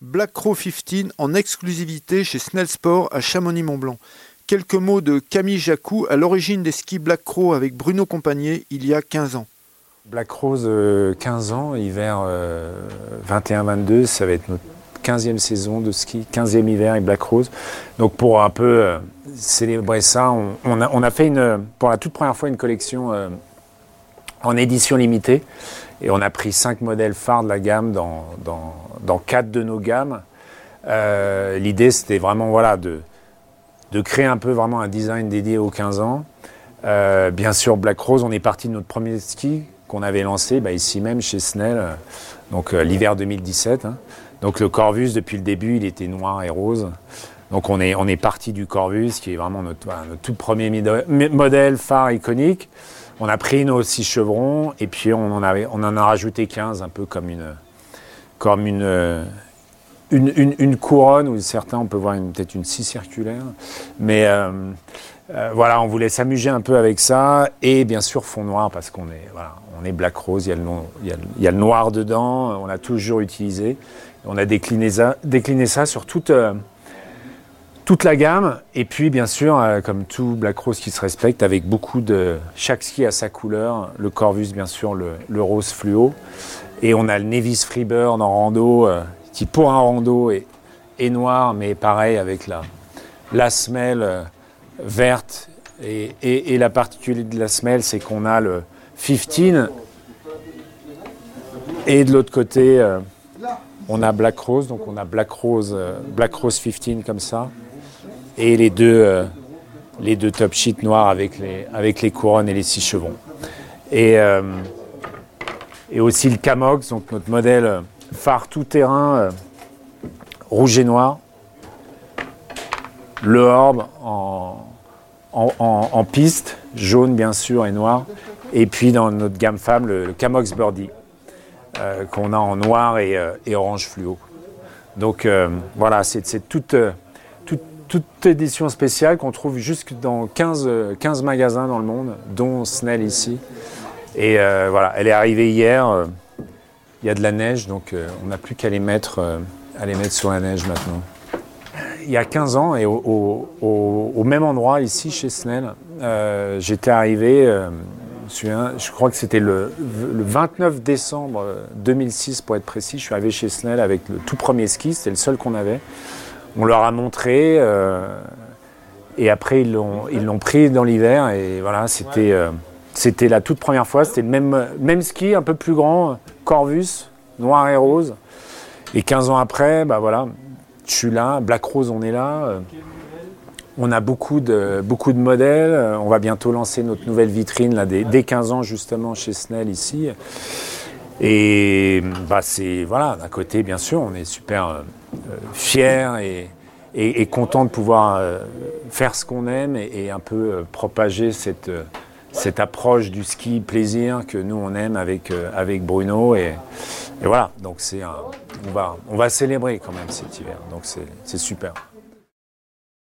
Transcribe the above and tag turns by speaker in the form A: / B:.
A: Black Crow 15 en exclusivité chez Snell Sport à Chamonix-Mont-Blanc. Quelques mots de Camille Jacou à l'origine des skis Black Crow avec Bruno Compagnier il y a 15 ans.
B: Black Rose, 15 ans, hiver 21-22, ça va être notre 15e saison de ski, 15e hiver et Black Rose. Donc pour un peu euh, célébrer ça, on, a, fait une, pour la toute première fois une collection euh, en édition limitée. Et on a pris 5 modèles phares de la gamme dans, dans, 4 de nos gammes. Euh, l'idée c'était vraiment voilà, de, de créer un peu vraiment un design dédié aux 15 ans. bien sûr, Black Rose, on est parti de notre premier ski qu'on avait lancé bah, ici même chez Snell, donc euh, l'hiver 2017. Hein. Donc le Corvus, depuis le début, il était noir et rose. Donc on est, on est parti du Corvus, qui est vraiment notre, tout premier modèle phare iconique. On a pris nos six chevrons et puis on en, a rajouté 15, un peu comme une, couronne, ou certains, on peut voir peut-être une scie circulaire. Mais euh, euh, voilà, on voulait s'amuser un peu avec ça. Et bien sûr, fond noir, parce qu'on est, est black rose, il y, a le, noir dedans, on l'a toujours utilisé. On a décliné ça, décliné ça sur toute, euh, toute la gamme. Et puis, bien sûr, euh, comme tout black rose qui se respecte, avec beaucoup de. Chaque ski a sa couleur. Le Corvus, bien sûr, le, rose fluo. Et on a le Nevis Freebird en rando, qui pour un rando est, noir, mais pareil avec la, la semelle verte. Et, la particularité de la semelle, c'est qu'on a le 15 et de l'autre côté, euh, on a Black Rose, donc on a Black Rose, euh, Black Rose 15 comme ça, et les deux, euh, les deux top sheets noirs avec les, avec les couronnes et les six chevrons. Et, et aussi le Camox, donc notre modèle phare tout-terrain rouge et noir, le Orb en, en, piste, jaune bien sûr et noir. Et puis dans notre gamme femme, le, Camox Birdie, euh, qu'on a en noir et, euh, orange fluo. Donc euh, voilà, c'est toute, toute, édition spéciale qu'on trouve jusque dans 15, 15 magasins dans le monde, dont Snell ici. Et voilà, elle est arrivée hier. Il y a de la neige, donc on n'a plus qu'à les mettre, à les mettre sur la neige maintenant il y a 15 ans, et au, même endroit, ici, chez Snell, euh, j'étais arrivé, euh, je crois que c'était le, 29 décembre 2006, pour être précis, je suis arrivé chez Snell avec le tout premier ski, c'était le seul qu'on avait. On leur a montré, euh, et après, ils l'ont pris dans l'hiver, et voilà, c'était c'était la toute première fois, c'était le même, même ski, un peu plus grand, Corvus, noir et rose. Et 15 ans après, bah voilà, je suis là, Black Rose, on est là. Euh, on a beaucoup de, beaucoup de modèles. Euh, on va bientôt lancer notre nouvelle vitrine là, dès, 15 ans justement chez Snell ici. Et bah, c'est voilà, d'un côté bien sûr, on est super euh, fiers et, et, content de pouvoir faire ce qu'on aime et, un peu propager cette, cette approche du ski plaisir que nous on aime avec, avec Bruno. Et voilà, donc c'est on va, on va célébrer quand même cet hiver, donc c'est super.